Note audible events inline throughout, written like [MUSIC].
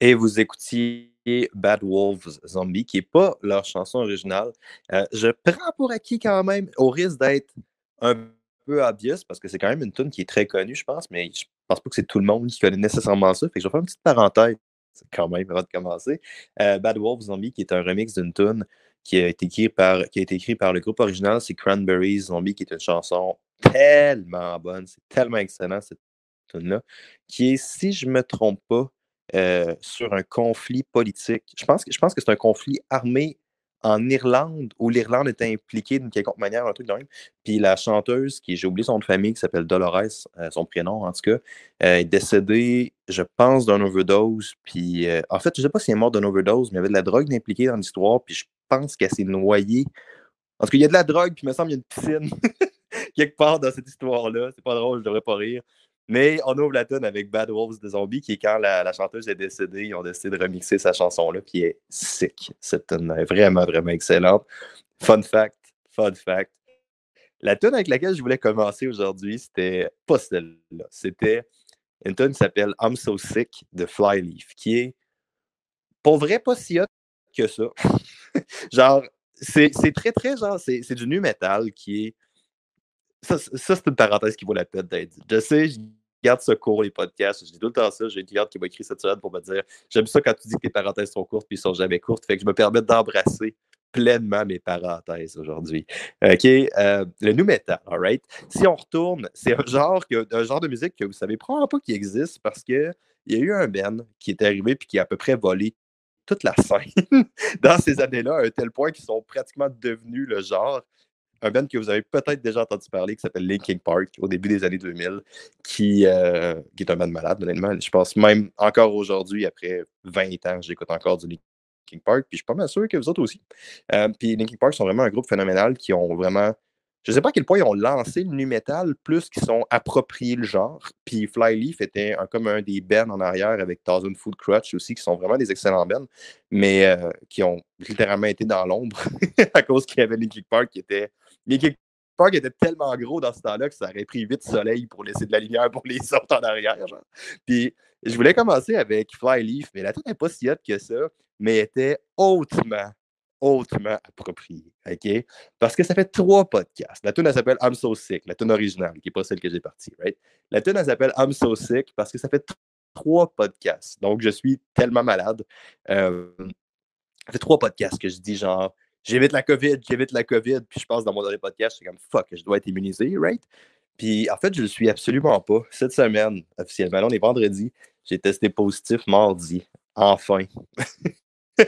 Et vous écoutiez Bad Wolves Zombie, qui n'est pas leur chanson originale. Euh, je prends pour acquis quand même, au risque d'être un peu obvious, parce que c'est quand même une tune qui est très connue, je pense, mais je pense pas que c'est tout le monde qui connaît nécessairement ça. Fait que je vais faire une petite parenthèse quand même avant de commencer. Euh, Bad Wolves Zombie, qui est un remix d'une tune qui a été écrit par, écrit par le groupe original, c'est Cranberries Zombie, qui est une chanson tellement bonne, c'est tellement excellent cette tune-là, qui est, si je me trompe pas, euh, sur un conflit politique. Je pense, que c'est un conflit armé en Irlande où l'Irlande était impliquée d'une quelconque manière, un truc de même. Puis la chanteuse, qui j'ai oublié son nom de famille, qui s'appelle Dolores, euh, son prénom en tout cas, euh, est décédée, je pense, d'un overdose. Puis en fait, je ne sais pas si elle est morte d'un overdose, mais il y avait de la drogue impliquée dans l'histoire. Puis je pense qu'elle s'est noyée. Parce qu'il y a de la drogue, puis il me semble qu'il y a une piscine [LAUGHS] quelque part dans cette histoire-là. C'est pas drôle, je devrais pas rire. Mais on ouvre la tune avec Bad Wolves de Zombie, qui est quand la, chanteuse est décédée, ils ont décidé de remixer sa chanson-là, qui est sick. Cette tune est vraiment, vraiment excellente. Fun fact, fun fact. La tune avec laquelle je voulais commencer aujourd'hui, c'était pas celle-là. C'était une tune qui s'appelle I'm So Sick de Flyleaf, qui est pour vrai pas si hot que ça. [LAUGHS] genre, c'est très, très genre, c'est du nu metal qui est. Ça, c'est une parenthèse qui vaut la peine d'être Je sais, je garde ce court, les podcasts. Je dis tout le temps ça. J'ai une cliente qui m'a écrit cette semaine pour me dire J'aime ça quand tu dis que tes parenthèses sont courtes puis ils sont jamais courtes. Fait que je me permets d'embrasser pleinement mes parenthèses aujourd'hui. OK? Euh, le new metal, all right? Si on retourne, c'est un genre, un genre de musique que vous savez probablement pas qui existe parce qu'il y a eu un Ben qui est arrivé puis qui a à peu près volé toute la scène [LAUGHS] dans ces années-là, à un tel point qu'ils sont pratiquement devenus le genre un band que vous avez peut-être déjà entendu parler qui s'appelle Linkin Park au début des années 2000, qui, euh, qui est un band malade, honnêtement. Je pense même encore aujourd'hui, après 20 ans, j'écoute encore du Linkin Park, puis je suis pas mal sûr que vous autres aussi. Euh, puis Linkin Park sont vraiment un groupe phénoménal qui ont vraiment je sais pas à quel point ils ont lancé le nu metal plus qu'ils sont appropriés le genre. Puis Flyleaf était un, comme un des bands en arrière avec Thousand Food Crutch aussi, qui sont vraiment des excellents bands, mais euh, qui ont littéralement été dans l'ombre [LAUGHS] à cause qu'il y avait Linkin Park qui était. Linkin Park était tellement gros dans ce temps-là que ça aurait pris vite soleil pour laisser de la lumière pour les [LAUGHS] autres en arrière. Genre. Puis je voulais commencer avec Flyleaf, mais la tête n'est pas si haute que ça, mais était hautement hautement approprié. OK? Parce que ça fait trois podcasts. La tune, elle s'appelle I'm So Sick, la tune originale, qui n'est pas celle que j'ai partie, right? La tune, elle s'appelle I'm So Sick parce que ça fait trois podcasts. Donc, je suis tellement malade. Euh, ça fait trois podcasts que je dis genre, j'évite la COVID, j'évite la COVID, puis je pense dans mon dernier podcast, c'est comme fuck, je dois être immunisé, right? Puis en fait, je ne le suis absolument pas. Cette semaine, officiellement, on est vendredi, j'ai testé positif mardi. Enfin. [LAUGHS] je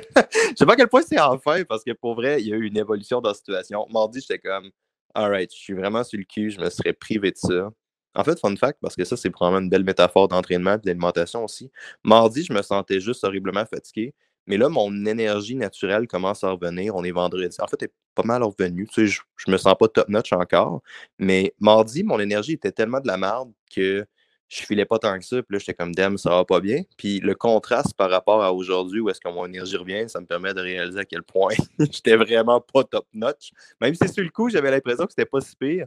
sais pas à quel point c'est enfin, parce que pour vrai, il y a eu une évolution dans la situation. Mardi, j'étais comme, alright, je suis vraiment sur le cul, je me serais privé de ça. En fait, fun fact, parce que ça, c'est probablement une belle métaphore d'entraînement et d'alimentation aussi. Mardi, je me sentais juste horriblement fatigué. Mais là, mon énergie naturelle commence à revenir. On est vendredi. En fait, elle est pas mal revenue. Tu sais, je, je me sens pas top-notch encore. Mais mardi, mon énergie était tellement de la merde que je filais pas tant que ça. Puis là, j'étais comme, damn, ça va pas bien. Puis le contraste par rapport à aujourd'hui, où est-ce que mon énergie revient, ça me permet de réaliser à quel point [LAUGHS] j'étais vraiment pas top-notch. Même si sur le coup, j'avais l'impression que c'était pas si pire.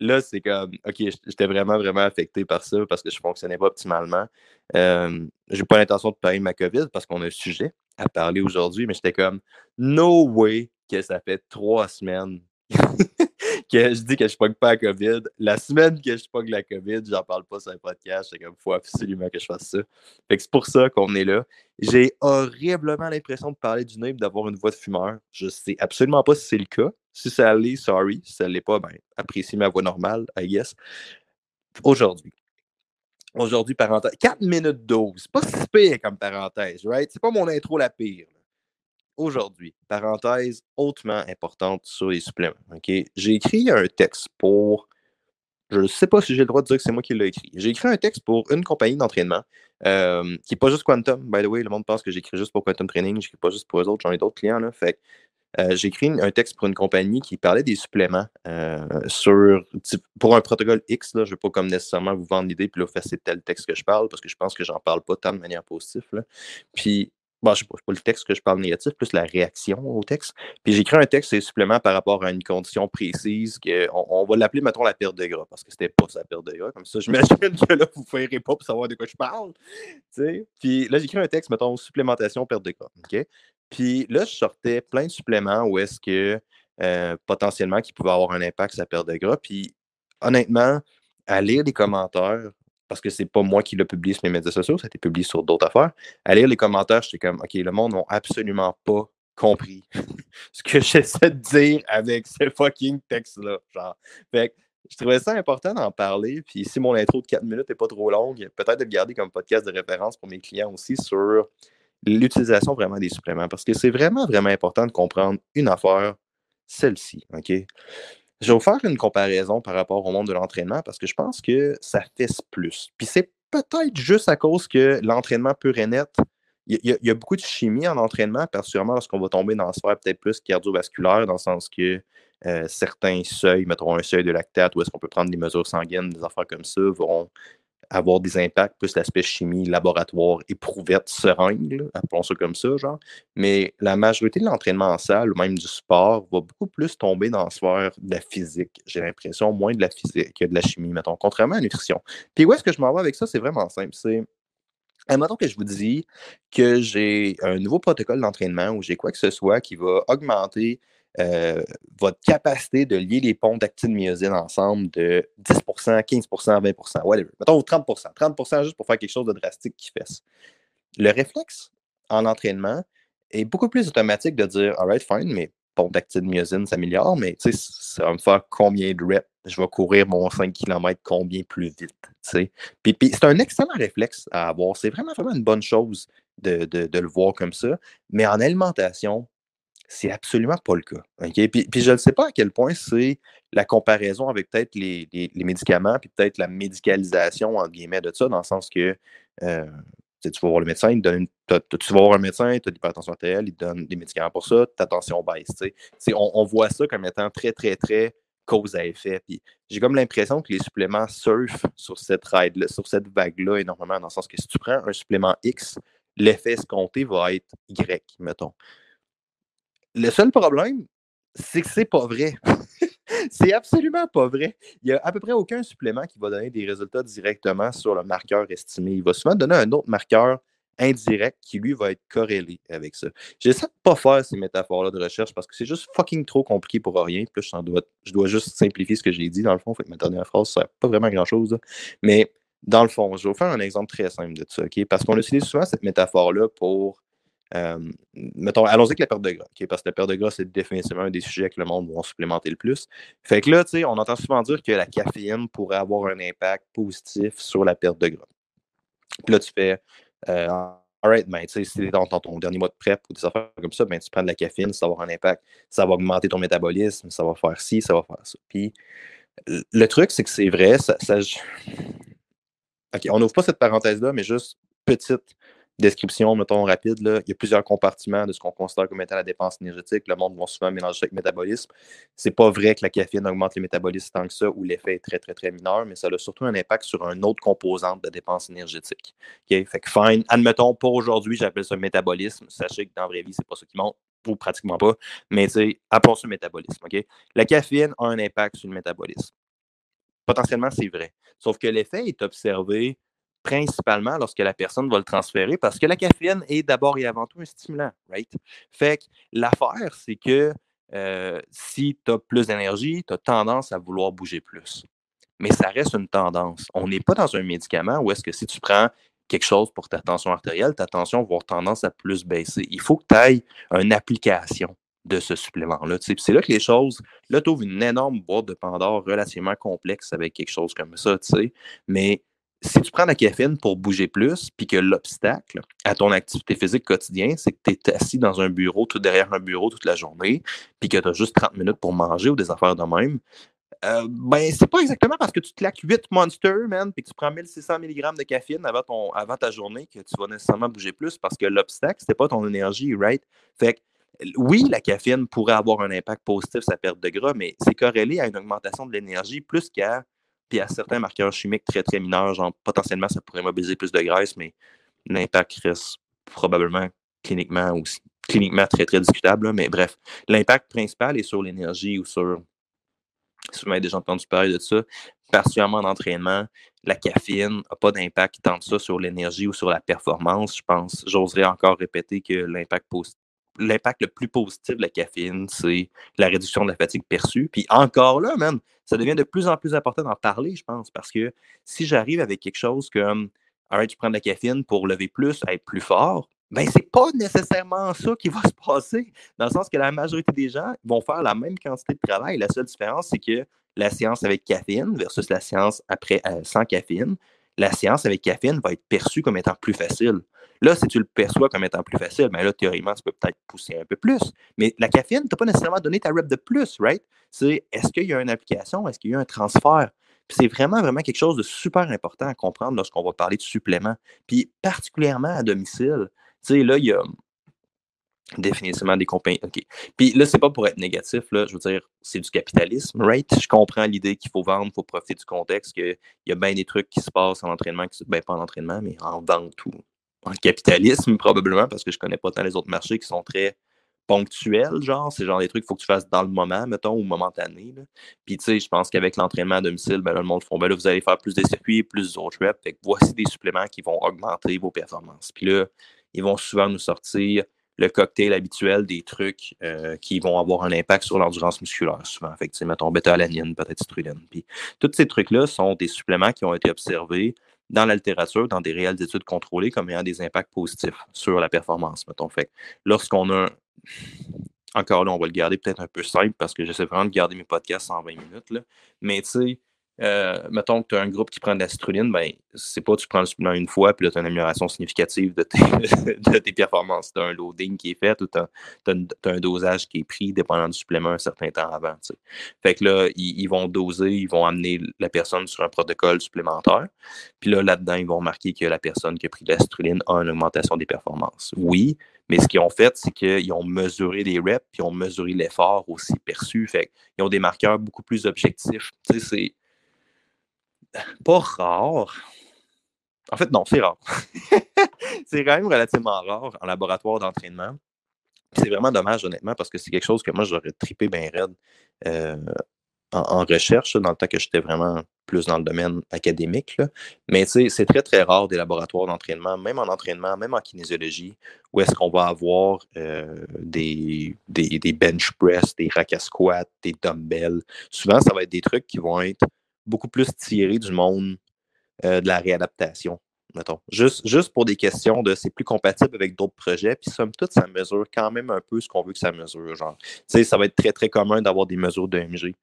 Là, c'est comme, OK, j'étais vraiment, vraiment affecté par ça parce que je fonctionnais pas optimalement. Euh, j'ai pas l'intention de parler de ma COVID parce qu'on a un sujet à parler aujourd'hui, mais j'étais comme, no way que ça fait trois semaines que je dis que je pogne pas la COVID. La semaine que je pogne la COVID, j'en parle pas sur un podcast. C'est comme, faut absolument que je fasse ça. Fait que c'est pour ça qu'on est là. J'ai horriblement l'impression de parler du nez d'avoir une voix de fumeur. Je sais absolument pas si c'est le cas. Si ça l'est, sorry. Si ça l'est pas, ben, appréciez ma voix normale, I guess. Aujourd'hui. Aujourd'hui, parenthèse. 4 minutes 12. Pas si pire comme parenthèse, right? C'est pas mon intro la pire aujourd'hui, parenthèse hautement importante sur les suppléments. J'ai écrit un texte pour. Je ne sais pas si j'ai le droit de dire que c'est moi qui l'ai écrit. J'ai écrit un texte pour une compagnie d'entraînement euh, qui n'est pas juste Quantum. By the way, le monde pense que j'écris juste pour Quantum Training. Je n'écris pas juste pour eux autres. J'en ai d'autres clients. Là, fait euh, j'ai écrit un texte pour une compagnie qui parlait des suppléments euh, sur, pour un protocole X. Je ne vais pas comme nécessairement vous vendre l'idée, puis là, faire c'est tel texte que je parle, parce que je pense que j'en parle pas tant de manière positive. Puis bon, je sais pas, le texte que je parle négatif, plus la réaction au texte. Puis j'écris un texte et supplément par rapport à une condition précise que on, va l'appeler, mettons, la perte de gras, parce que c'était pas sa perte de gras. Comme ça, j'imagine que là, vous ne ferez pas pour savoir de quoi je parle. Puis là, j'écris un texte, mettons, supplémentation, perte de gras. Puis là, je sortais plein de suppléments où est-ce que euh, potentiellement qui pouvaient avoir un impact la perte de gras. Puis honnêtement, à lire les commentaires, parce que c'est pas moi qui l'ai publié sur mes médias sociaux, ça a été publié sur d'autres affaires. À lire les commentaires, j'étais comme, OK, le monde n'a absolument pas compris [LAUGHS] ce que j'essaie de dire avec ce fucking texte-là. Genre. Fait je trouvais ça important d'en parler. Puis si mon intro de 4 minutes n'est pas trop longue, peut-être de le garder comme podcast de référence pour mes clients aussi sur l'utilisation vraiment des suppléments. Parce que c'est vraiment, vraiment important de comprendre une affaire, celle-ci. OK? Je vais vous faire une comparaison par rapport au monde de l'entraînement parce que je pense que ça fesse plus. Puis c'est peut-être juste à cause que l'entraînement pur et net, il y, a beaucoup de chimie en entraînement, particulièrement lorsqu'on va tomber dans la sphère peut-être plus cardiovasculaire, dans le sens que euh, certains seuils, mettons un seuil de lactate, où est-ce qu'on peut prendre des mesures sanguines, des affaires comme ça, vont avoir des impacts, plus l'aspect chimie, laboratoire, éprouvette, seringue, appelons ça comme ça, genre. Mais la majorité de l'entraînement en salle, ou même du sport, va beaucoup plus tomber dans la sphère de la physique, j'ai l'impression, moins de la physique que de la chimie, mettons, contrairement à la nutrition. Puis où est-ce que je m'en vais avec ça? C'est vraiment simple. C'est Admettons que je vous dis que j'ai un nouveau protocole d'entraînement où j'ai quoi que ce soit qui va augmenter euh, votre capacité de lier les ponts d'actine-myosine ensemble de 10% 15% 20 whatever. Mettons 30% 30% juste pour faire quelque chose de drastique qui fait. Le réflexe en entraînement est beaucoup plus automatique de dire Alright, fine, mes ponts d'actine-myosine s'améliorent, mais ça va me faire combien de reps? Je vais courir mon 5 km combien plus vite. Puis, puis c'est un excellent réflexe à avoir. C'est vraiment, vraiment une bonne chose de, de, le voir comme ça. Mais en alimentation, c'est absolument pas le cas. Puis, je ne sais pas à quel point c'est la comparaison avec peut-être les, médicaments, puis peut-être la médicalisation, entre guillemets, de ça, dans le sens que euh, tu vas voir le médecin, tu vas voir un médecin, tu as l'hypertension artérielle, il te donne des médicaments pour ça, ta tension baisse. On, on, voit ça comme étant très, très, très cause à effet. J'ai comme l'impression que les suppléments surfent sur cette ride sur cette vague-là énormément, dans le sens que si tu prends un supplément X, l'effet escompté va être Y, mettons. Le seul problème, c'est que c'est pas vrai. [LAUGHS] c'est absolument pas vrai. Il n'y a à peu près aucun supplément qui va donner des résultats directement sur le marqueur estimé. Il va souvent donner un autre marqueur indirect qui, lui, va être corrélé avec ça. J'essaie de pas faire ces métaphores-là de recherche parce que c'est juste fucking trop compliqué pour rien. Puis je, dois, juste simplifier ce que j'ai dit, dans le fond. Fait que ma dernière phrase, ça pas vraiment grand-chose. Mais dans le fond, je vais vous faire un exemple très simple de ça, OK? Parce qu'on utilise souvent cette métaphore-là pour euh, mettons, allons-y avec la perte de gras, parce que la perte de gras, c'est définitivement un des sujets que le monde va supplémenter le plus. Fait que là, tu sais, on entend souvent dire que la caféine pourrait avoir un impact positif sur la perte de gras. Puis là, tu fais, euh, alright, ben, tu sais, si tu es dans, ton dernier mois de prep ou des affaires comme ça, ben, tu prends de la caféine, ça va avoir un impact, ça va augmenter ton métabolisme, ça va faire ci, ça va faire ça. Puis le truc, c'est que c'est vrai, ça. OK, on n'ouvre pas cette parenthèse-là, mais juste petite description, mettons, rapide, là, il y a plusieurs compartiments de ce qu'on considère comme étant la dépense énergétique. Le monde va souvent mélanger avec le métabolisme. C'est pas vrai que la caféine augmente le métabolisme tant que ça, ou l'effet est très, très, très mineur, mais ça a surtout un impact sur une autre composante de dépense énergétique. Fait que fine, admettons, pour aujourd'hui, j'appelle ça métabolisme. Sachez que dans la vraie vie, c'est pas ça qui monte, ou pratiquement pas, mais appelons ça métabolisme. La caféine a un impact sur le métabolisme. Potentiellement, c'est vrai. Sauf que l'effet est observé principalement lorsque la personne va le transférer parce que la caféine est d'abord et avant tout un stimulant, right? Fait que l'affaire, c'est que euh, si tu as plus d'énergie, tu as tendance à vouloir bouger plus. Mais ça reste une tendance. On n'est pas dans un médicament où est-ce que si tu prends quelque chose pour ta tension artérielle, ta tension va avoir tendance à plus baisser. Il faut que tu ailles une application de ce supplément-là. C'est là que les choses, là, tu ouvres une énorme boîte de Pandore relativement complexe avec quelque chose comme ça, tu sais. Mais si tu prends la caféine pour bouger plus, puis que l'obstacle à ton activité physique quotidienne, c'est que tu es assis dans un bureau, tout derrière un bureau toute la journée, puis que tu as juste 30 minutes pour manger ou des affaires de même, euh, ben, c'est pas exactement parce que tu te claques 8 monsters, man, puis que tu prends 1600 mg de caféine avant, ton, avant ta journée que tu vas nécessairement bouger plus parce que l'obstacle, c'était pas ton énergie, right? Fait que, oui, la caféine pourrait avoir un impact positif sur perte de gras, mais c'est corrélé à une augmentation de l'énergie plus qu'à puis à certains marqueurs chimiques très, très mineurs, genre potentiellement, ça pourrait mobiliser plus de graisse, mais l'impact reste probablement cliniquement aussi. Cliniquement très, très discutable, mais bref. L'impact principal est sur l'énergie ou sur. Si vous avez déjà entendu parler de ça, particulièrement en entraînement, la caféine n'a pas d'impact tant que ça sur l'énergie ou sur la performance. Je pense, j'oserais encore répéter que l'impact l'impact le plus positif de la caféine, c'est la réduction de la fatigue perçue. Puis encore là, même, ça devient de plus en plus important d'en parler, je pense, parce que si j'arrive avec quelque chose comme, arrête, tu prends de la caféine pour lever plus, être plus fort, ben c'est pas nécessairement ça qui va [LAUGHS] se passer, dans le sens que la majorité des gens vont faire la même quantité de travail. La seule différence, c'est que la séance avec caféine versus la séance après euh, sans caféine, la séance avec caféine va être perçue comme étant plus facile. Là, si tu le perçois comme étant plus facile, ben là, théoriquement, tu peux peut-être pousser un peu plus. Mais la caféine, tu n'as pas nécessairement donné ta rep de plus, right? C'est est-ce qu'il y a une application, est-ce qu'il y a un transfert? Puis c'est vraiment, vraiment quelque chose de super important à comprendre lorsqu'on va parler de suppléments. Puis particulièrement à domicile. Tu sais, là, il y a définitivement des compagnies. OK. Puis là, c'est pas pour être négatif, là. Je veux dire, c'est du capitalisme, right? Je comprends l'idée qu'il faut vendre, il faut profiter du contexte, qu'il y a bien des trucs qui se passent en entraînement, qui, ben pas en entraînement, mais en vente ou en capitalisme, probablement, parce que je connais pas tant les autres marchés qui sont très ponctuels, genre. C'est genre des trucs qu'il faut que tu fasses dans le moment, mettons, ou momentané. Là. Puis, tu sais, je pense qu'avec l'entraînement à domicile, ben, le monde font, ben là, vous allez faire plus de circuits, plus d'autres reps. Fait que voici des suppléments qui vont augmenter vos performances. Puis là, ils vont souvent nous sortir le cocktail habituel des trucs euh, qui vont avoir un impact sur l'endurance musculaire, souvent. Fait que, mettons, bêta-alanine, peut-être citrulline. Puis, tous ces trucs-là sont des suppléments qui ont été observés dans la littérature, dans des réelles études contrôlées, comme ayant des impacts positifs sur la performance, mettons. Fait lorsqu'on a. Encore là, on va le garder peut-être un peu simple parce que j'essaie vraiment de garder mes podcasts en 20 minutes. Là. Mais tu sais, euh, mettons que tu as un groupe qui prend de la citrulline, ben, c'est pas tu prends le supplément une fois, puis là, tu as une amélioration significative de tes, [LAUGHS] performances. Tu as un loading qui est fait ou tu as, un dosage qui est pris dépendant du supplément un certain temps avant. Fait que là, ils, vont doser, ils vont amener la personne sur un protocole supplémentaire. Puis là, là-dedans, ils vont remarquer que la personne qui a pris de la a une augmentation des performances. Oui, mais ce qu'ils ont fait, c'est qu'ils ont mesuré les reps, puis ils ont mesuré l'effort aussi perçu. Fait qu'ils ont des marqueurs beaucoup plus objectifs. Tu sais, c'est pas rare. En fait, non, c'est rare. [LAUGHS] c'est quand même relativement rare en laboratoire d'entraînement. C'est vraiment dommage, honnêtement, parce que c'est quelque chose que moi, j'aurais tripé bien raide euh, en, recherche, dans le temps que j'étais vraiment plus dans le domaine académique. Mais c'est très, très rare des laboratoires d'entraînement, même en entraînement, même en kinésiologie, où est-ce qu'on va avoir euh, des, des, des, bench press, des rack à squat, des dumbbells. Souvent, ça va être des trucs qui vont être beaucoup plus tiré du monde euh, de la réadaptation, mettons. Juste, juste pour des questions de c'est plus compatible avec d'autres projets, puis somme toute, ça mesure quand même un peu ce qu'on veut que ça mesure. Genre, tu sais, ça va être très, très commun d'avoir des mesures d'EMG,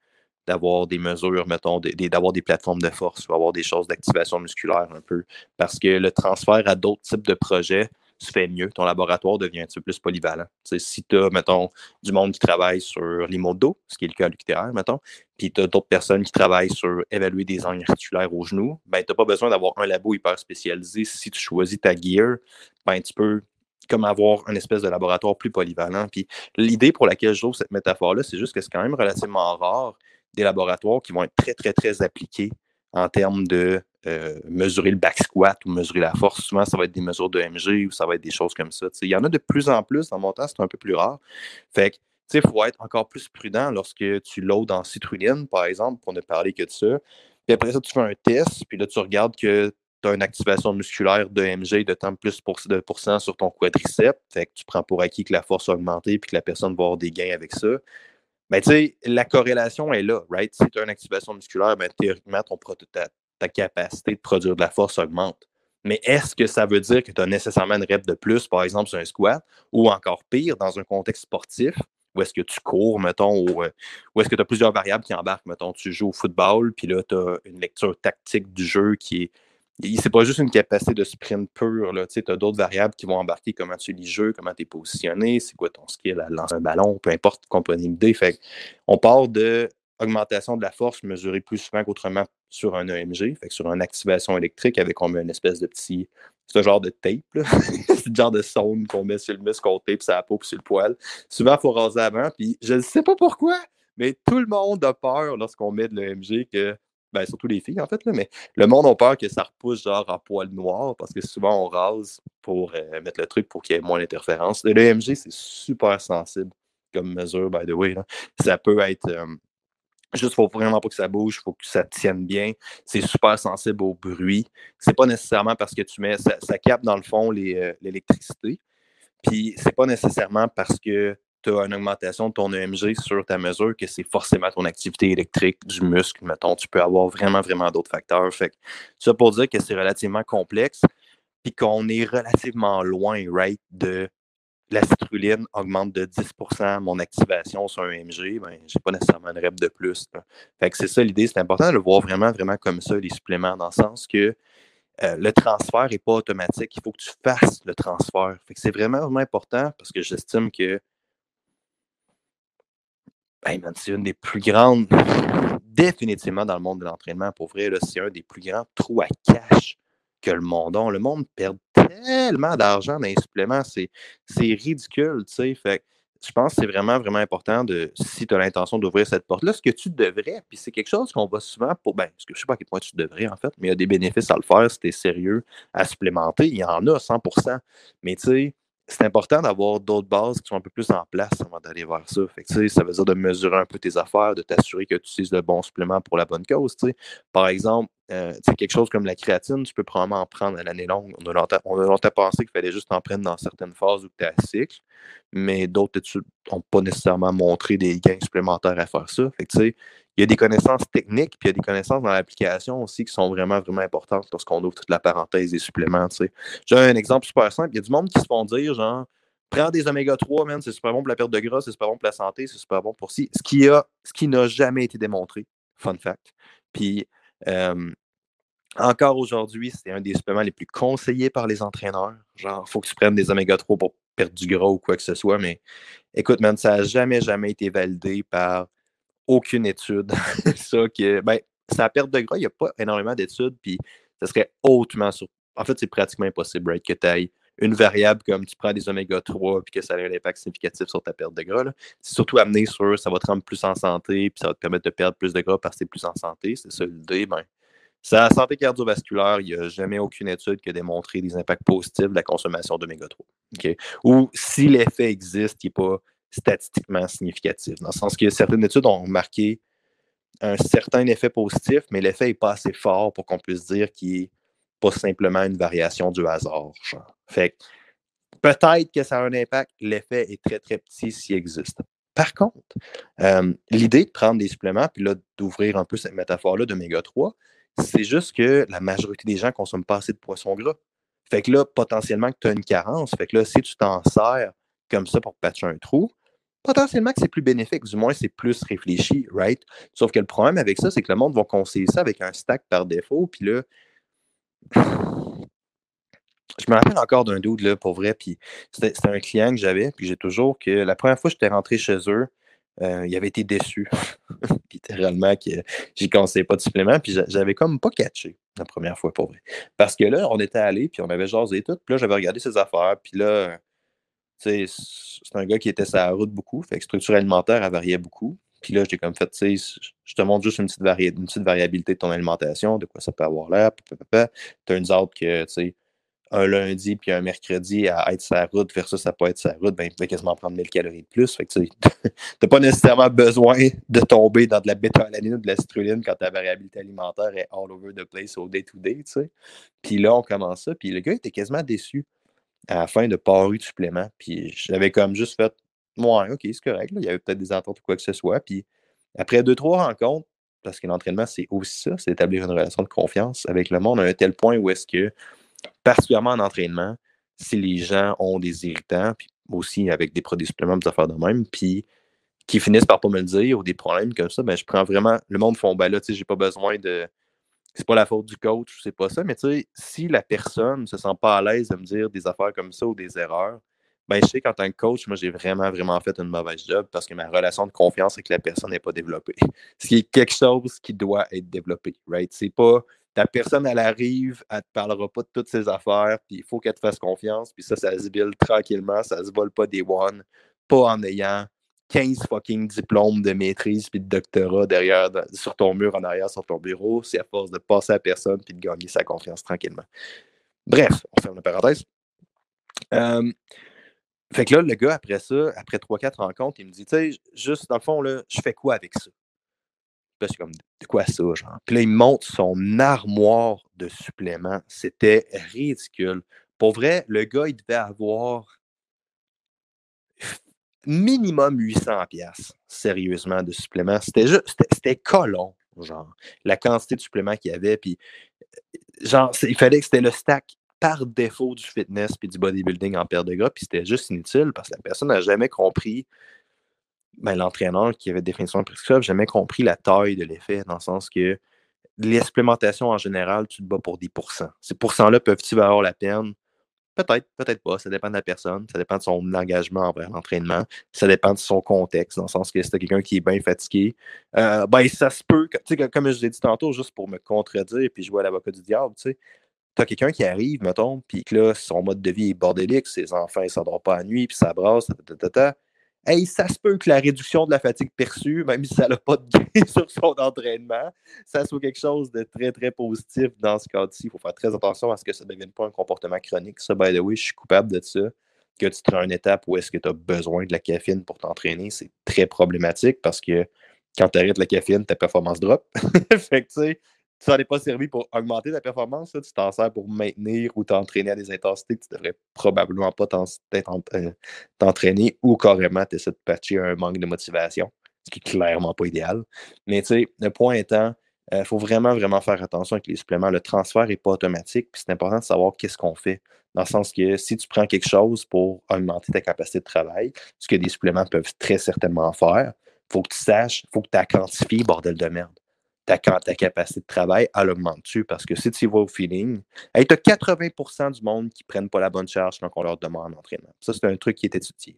d'avoir des mesures, mettons, d'avoir des plateformes de force ou avoir des choses d'activation musculaire un peu. Parce que le transfert à d'autres types de projets, se fait mieux. Ton laboratoire devient un petit peu plus polyvalent. si tu as, mettons, du monde qui travaille sur l'immodo, ce qui est le cas à l'UQTR, mettons, puis tu as d'autres personnes qui travaillent sur évaluer des angles articulaires au genou, ben, tu n'as pas besoin d'avoir un labo hyper spécialisé. Si tu choisis ta gear, ben, tu peux comme avoir un espèce de laboratoire plus polyvalent. Puis l'idée pour laquelle je trouve cette métaphore-là, c'est juste que c'est quand même relativement rare des laboratoires qui vont être très, très, très appliqués en termes de euh, mesurer le back squat ou mesurer la force. Souvent, ça va être des mesures de MG ou ça va être des choses comme ça. il y en a de plus en plus. Dans mon temps, c'est un peu plus rare. Fait que, il faut être encore plus prudent lorsque tu loads en citruline, par exemple, pour ne parler que de ça. Puis après ça, tu fais un test, puis là, tu regardes que tu as une activation musculaire de MG de tant plus de pourcent sur ton quadriceps. Fait que tu prends pour acquis que la force a augmenté puis que la personne va avoir des gains avec ça. Mais tu sais, la corrélation est là, right? Si tu as une activation musculaire, ben, théoriquement, ton, ta, ta capacité de produire de la force augmente. Mais est-ce que ça veut dire que tu as nécessairement une rep de plus, par exemple, sur un squat, ou encore pire, dans un contexte sportif, où est-ce que tu cours, mettons, ou, euh, est-ce que tu as plusieurs variables qui embarquent, mettons, tu joues au football, puis là, tu as une lecture tactique du jeu qui est. C'est pas juste une capacité de sprint pure, tu as d'autres variables qui vont embarquer, comment tu lis le jeu, comment tu es positionné, c'est quoi ton skill à lancer un ballon, peu importe qu'on peut une idée. Fait on part de augmentation de la force mesurée plus souvent qu'autrement sur un EMG, fait sur une activation électrique avec on met une espèce de petit, ce genre de tape, [LAUGHS] ce genre de sonde qu'on met sur le muscle, qu'on tape sur la peau puis sur le poil. Souvent, il faut raser avant, puis je ne sais pas pourquoi, mais tout le monde a peur lorsqu'on met de l'EMG que ben, surtout les filles en fait, là, mais le monde a peur que ça repousse genre en poil noir parce que souvent on rase pour euh, mettre le truc pour qu'il y ait moins d'interférences. L'EMG, c'est super sensible comme mesure, by the way. Ça peut être. Euh, juste, faut vraiment pas que ça bouge, faut que ça tienne bien. C'est super sensible au bruit. C'est pas nécessairement parce que tu mets. Ça, capte dans le fond l'électricité. Puis c'est pas nécessairement parce que tu as une augmentation de ton EMG sur ta mesure que c'est forcément ton activité électrique du muscle, mettons. Tu peux avoir vraiment, vraiment d'autres facteurs. Fait ça pour dire que c'est relativement complexe, puis qu'on est relativement loin, right, de la citrulline augmente de 10% mon activation sur un EMG, ben, j'ai pas nécessairement une rep de plus. Fait que c'est ça l'idée, c'est important de le voir vraiment, vraiment comme ça, les suppléments, dans le sens que euh, le transfert n'est pas automatique. Il faut que tu fasses le transfert. c'est vraiment, vraiment important parce que j'estime que ben, c'est une des plus grandes, définitivement dans le monde de l'entraînement, pour vrai, c'est un des plus grands trous à cash que le monde a. Le monde perd tellement d'argent dans les suppléments, c'est ridicule, tu sais. Je pense que c'est vraiment, vraiment important de, si tu as l'intention d'ouvrir cette porte-là, ce que tu devrais, puis c'est quelque chose qu'on va souvent pour, ben, ce que je sais pas à quel point tu devrais, en fait, mais il y a des bénéfices à le faire si tu es sérieux à supplémenter. Il y en a 100% Mais tu sais, c'est important d'avoir d'autres bases qui sont un peu plus en place avant d'aller vers ça. Fait que, ça veut dire de mesurer un peu tes affaires, de t'assurer que tu utilises le bon supplément pour la bonne cause. Par exemple, euh, quelque chose comme la créatine, tu peux probablement en prendre à l'année longue. On a longtemps, pensé qu'il fallait juste en prendre dans certaines phases où tu es à cycle, mais d'autres études n'ont pas nécessairement montré des gains supplémentaires à faire ça. Fait que, il y a des connaissances techniques, puis il y a des connaissances dans l'application aussi qui sont vraiment, vraiment importantes lorsqu'on ouvre toute la parenthèse des suppléments. J'ai un exemple super simple. Il y a du monde qui se font dire, genre, prends des oméga 3, man, c'est super bon pour la perte de gras, c'est super bon pour la santé, c'est super bon pour si. Ce qui a, ce qui n'a jamais été démontré. Fun fact. Puis, encore aujourd'hui, c'est un des suppléments les plus conseillés par les entraîneurs. Genre, il faut que tu prennes des oméga 3 pour perdre du gras ou quoi que ce soit. Mais écoute, man, ça n'a jamais, jamais été validé par aucune étude. [LAUGHS] ça, que, ben, sa perte de gras, il n'y a pas énormément d'études, puis ça serait hautement sur. En fait, c'est pratiquement impossible, que tu ailles une variable comme tu prends des oméga 3 puis que ça a un impact significatif sur ta perte de gras. C'est surtout amené sur ça va te rendre plus en santé, puis ça va te permettre de perdre plus de gras parce que tu es plus en santé. C'est ça l'idée. Ben, la santé cardiovasculaire, il n'y a jamais aucune étude qui a démontré des impacts positifs de la consommation d'oméga 3. Ou si l'effet existe, il n'est pas statistiquement significatif. Dans le sens que certaines études ont marqué un certain effet positif, mais l'effet n'est pas assez fort pour qu'on puisse dire qu'il n'est pas simplement une variation du hasard. Fait peut-être que ça a un impact, l'effet est très, très petit s'il existe. Par contre, euh, l'idée de prendre des suppléments, puis là, d'ouvrir un peu cette métaphore-là d'oméga 3, c'est juste que la majorité des gens ne consomment pas assez de poissons gras. Fait que là, potentiellement que tu as une carence. Fait que là, si tu t'en sers comme ça pour patcher un trou, potentiellement que c'est plus bénéfique, du moins c'est plus réfléchi, right? Sauf que le problème avec ça, c'est que le monde va conseiller ça avec un stack par défaut, puis là, je me rappelle encore d'un dude, là, pour vrai, puis c'était un client que j'avais, puis j'ai toujours que la première fois que j'étais rentré chez eux, euh, il avait été déçu, [LAUGHS] littéralement, que j'y conseillais pas de supplément, puis j'avais comme pas catché la première fois, pour vrai. Parce que là, on était allé, puis on avait jasé tout, puis là, j'avais regardé ses affaires, puis là, c'est un gars qui était sur la route beaucoup, fait que structure alimentaire, elle variait beaucoup. Puis là, j'ai comme fait, tu sais, je te montre juste une petite, variabilité de ton alimentation, de quoi ça peut avoir l'air. Tu as une autre que, tu sais, un lundi puis un mercredi à être la route versus ça peut être la route, ben, tu vas quasiment prendre 1000 calories de plus. Fait que tu n'as [LAUGHS] pas nécessairement besoin de tomber dans de la bêta-alanine ou de la citrulline quand ta variabilité alimentaire est all over the place au day-to-day, tu sais. Puis là, on commence ça. Puis le gars était quasiment déçu à la fin de pas eu de supplément. Puis j'avais comme juste fait, ouais, ok, c'est correct. Il y avait peut-être des ententes ou quoi que ce soit. Puis après deux, trois rencontres, parce que l'entraînement, c'est aussi ça, c'est établir une relation de confiance avec le monde à un tel point où est-ce que, particulièrement en entraînement, si les gens ont des irritants, puis aussi avec des produits suppléments, des affaires de même, puis qui finissent par pas me le dire ou des problèmes comme ça, ben je prends vraiment. Le monde font ben là, tu sais, j'ai pas besoin de c'est pas la faute du coach, c'est pas ça, mais tu sais, si la personne ne se sent pas à l'aise de me dire des affaires comme ça ou des erreurs, ben je sais qu'en tant que coach, moi, j'ai vraiment, vraiment fait une mauvaise job parce que ma relation de confiance avec la personne n'est pas développée. [LAUGHS] Ce qui est quelque chose qui doit être développé, right? C'est pas ta personne, elle arrive, elle te parlera pas de toutes ses affaires, puis il faut qu'elle te fasse confiance, puis ça, ça se build tranquillement, ça se vole pas des one, pas en ayant 15 fucking diplômes de maîtrise puis de doctorat derrière, sur ton mur en arrière, sur ton bureau. C'est à force de passer à personne puis de gagner sa confiance tranquillement. Bref, on ferme la parenthèse. Euh, fait que là, le gars, après ça, après 3-4 rencontres, il me dit, tu sais, juste dans le fond, là, je fais quoi avec ça? Là, c'est comme, de quoi ça, genre? Puis là, il monte son armoire de suppléments. C'était ridicule. Pour vrai, le gars, il devait avoir minimum 800 pièces sérieusement, de suppléments. C'était juste, c'était colon, genre, la quantité de suppléments qu'il y avait. Puis, genre, il fallait que c'était le stack par défaut du fitness puis du bodybuilding en perte de gras, puis c'était juste inutile parce que la personne n'a jamais compris, ben, l'entraîneur qui avait définition de prescription n'a jamais compris la taille de l'effet, dans le sens que l'expérimentation en général, tu te bats pour 10%. Ces pourcents-là peuvent-ils valoir la peine? Peut-être, peut-être pas. Ça dépend de la personne. Ça dépend de son engagement envers l'entraînement. Ça dépend de son contexte, dans le sens que si tu quelqu'un qui est bien fatigué, euh, ben, ça se peut, comme je l'ai dit tantôt, juste pour me contredire, puis jouer à l'avocat du diable, tu sais, tu as quelqu'un qui arrive, mettons, puis que là, son mode de vie est bordélique, ses enfants, ils ne pas à nuit, puis ça brasse, ta, Hey, ça se peut que la réduction de la fatigue perçue, même si ça n'a pas de gain [LAUGHS] sur son entraînement, ça soit quelque chose de très, très positif dans ce cas-ci. Il faut faire très attention à ce que ça ne devienne pas un comportement chronique. Ça, by the way, je suis coupable de ça. Que tu te rends une étape où est-ce que tu as besoin de la caféine pour t'entraîner, c'est très problématique parce que quand tu arrêtes la caféine, ta performance drop. [LAUGHS] fait que, tu sais, ça n'est pas servi pour augmenter ta performance, tu t'en sers pour maintenir ou t'entraîner à des intensités que tu devrais probablement pas euh, t'entraîner ou carrément tu essaies de patcher un manque de motivation, ce qui est clairement pas idéal. Mais tu sais, le point étant, il euh, faut vraiment, vraiment faire attention avec les suppléments. Le transfert n'est pas automatique, puis c'est important de savoir qu'est-ce qu'on fait. Dans le sens que si tu prends quelque chose pour augmenter ta capacité de travail, ce que des suppléments peuvent très certainement faire, il faut que tu saches, il faut que tu quantifies, bordel de merde ta, ta capacité de travail, elle augmente-tu? Parce que si tu vas au feeling, tu as 80% du monde qui ne prennent pas la bonne charge quand on leur demande d'entraînement. Ça, c'est un truc qui est étudié.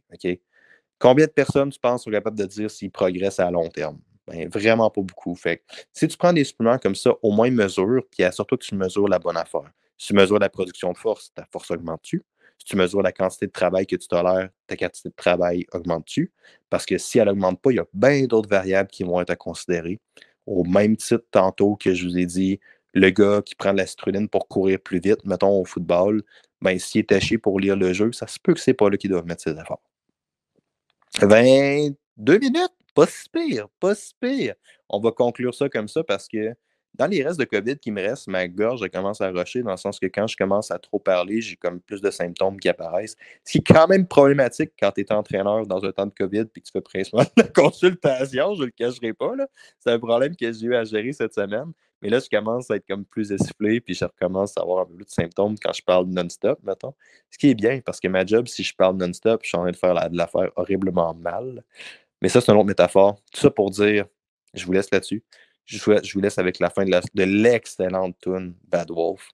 Combien de personnes, tu penses, sont capables de dire s'ils progressent à long terme? Ben, vraiment pas beaucoup. Fait si tu prends des suppléments comme ça, au moins mesure, puis surtout que tu mesures la bonne affaire. Si tu mesures la production de force, ta force augmente-tu? Si tu mesures la quantité de travail que tu tolères, ta quantité de travail augmente-tu? Parce que si elle n'augmente pas, il y a bien d'autres variables qui vont être à considérer au même titre tantôt que je vous ai dit, le gars qui prend de la citrulline pour courir plus vite, mettons au football, ben, s'il est taché pour lire le jeu, ça se peut que c'est pas là qu'il doit mettre ses efforts. 22 minutes, pas si pire, pas si pire. On va conclure ça comme ça parce que dans les restes de COVID qui me restent, ma gorge commence à rocher dans le sens que quand je commence à trop parler, j'ai comme plus de symptômes qui apparaissent. Ce qui est quand même problématique quand tu es entraîneur dans un temps de COVID et que tu fais principalement de la consultation, je ne le cacherai pas. C'est un problème que j'ai eu à gérer cette semaine. Mais là, je commence à être comme plus essoufflé, puis je recommence à avoir un peu plus de symptômes quand je parle non-stop, mettons. Ce qui est bien, parce que ma job, si je parle non-stop, je suis en train de faire de l'affaire horriblement mal. Mais ça, c'est une autre métaphore. Tout ça pour dire, je vous laisse là-dessus. Je vous, laisse avec la fin de l'excellente tune Bad Wolf.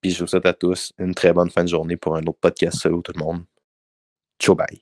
Puis je vous souhaite à tous une très bonne fin de journée pour un autre podcast. Salut tout le monde. Ciao, bye.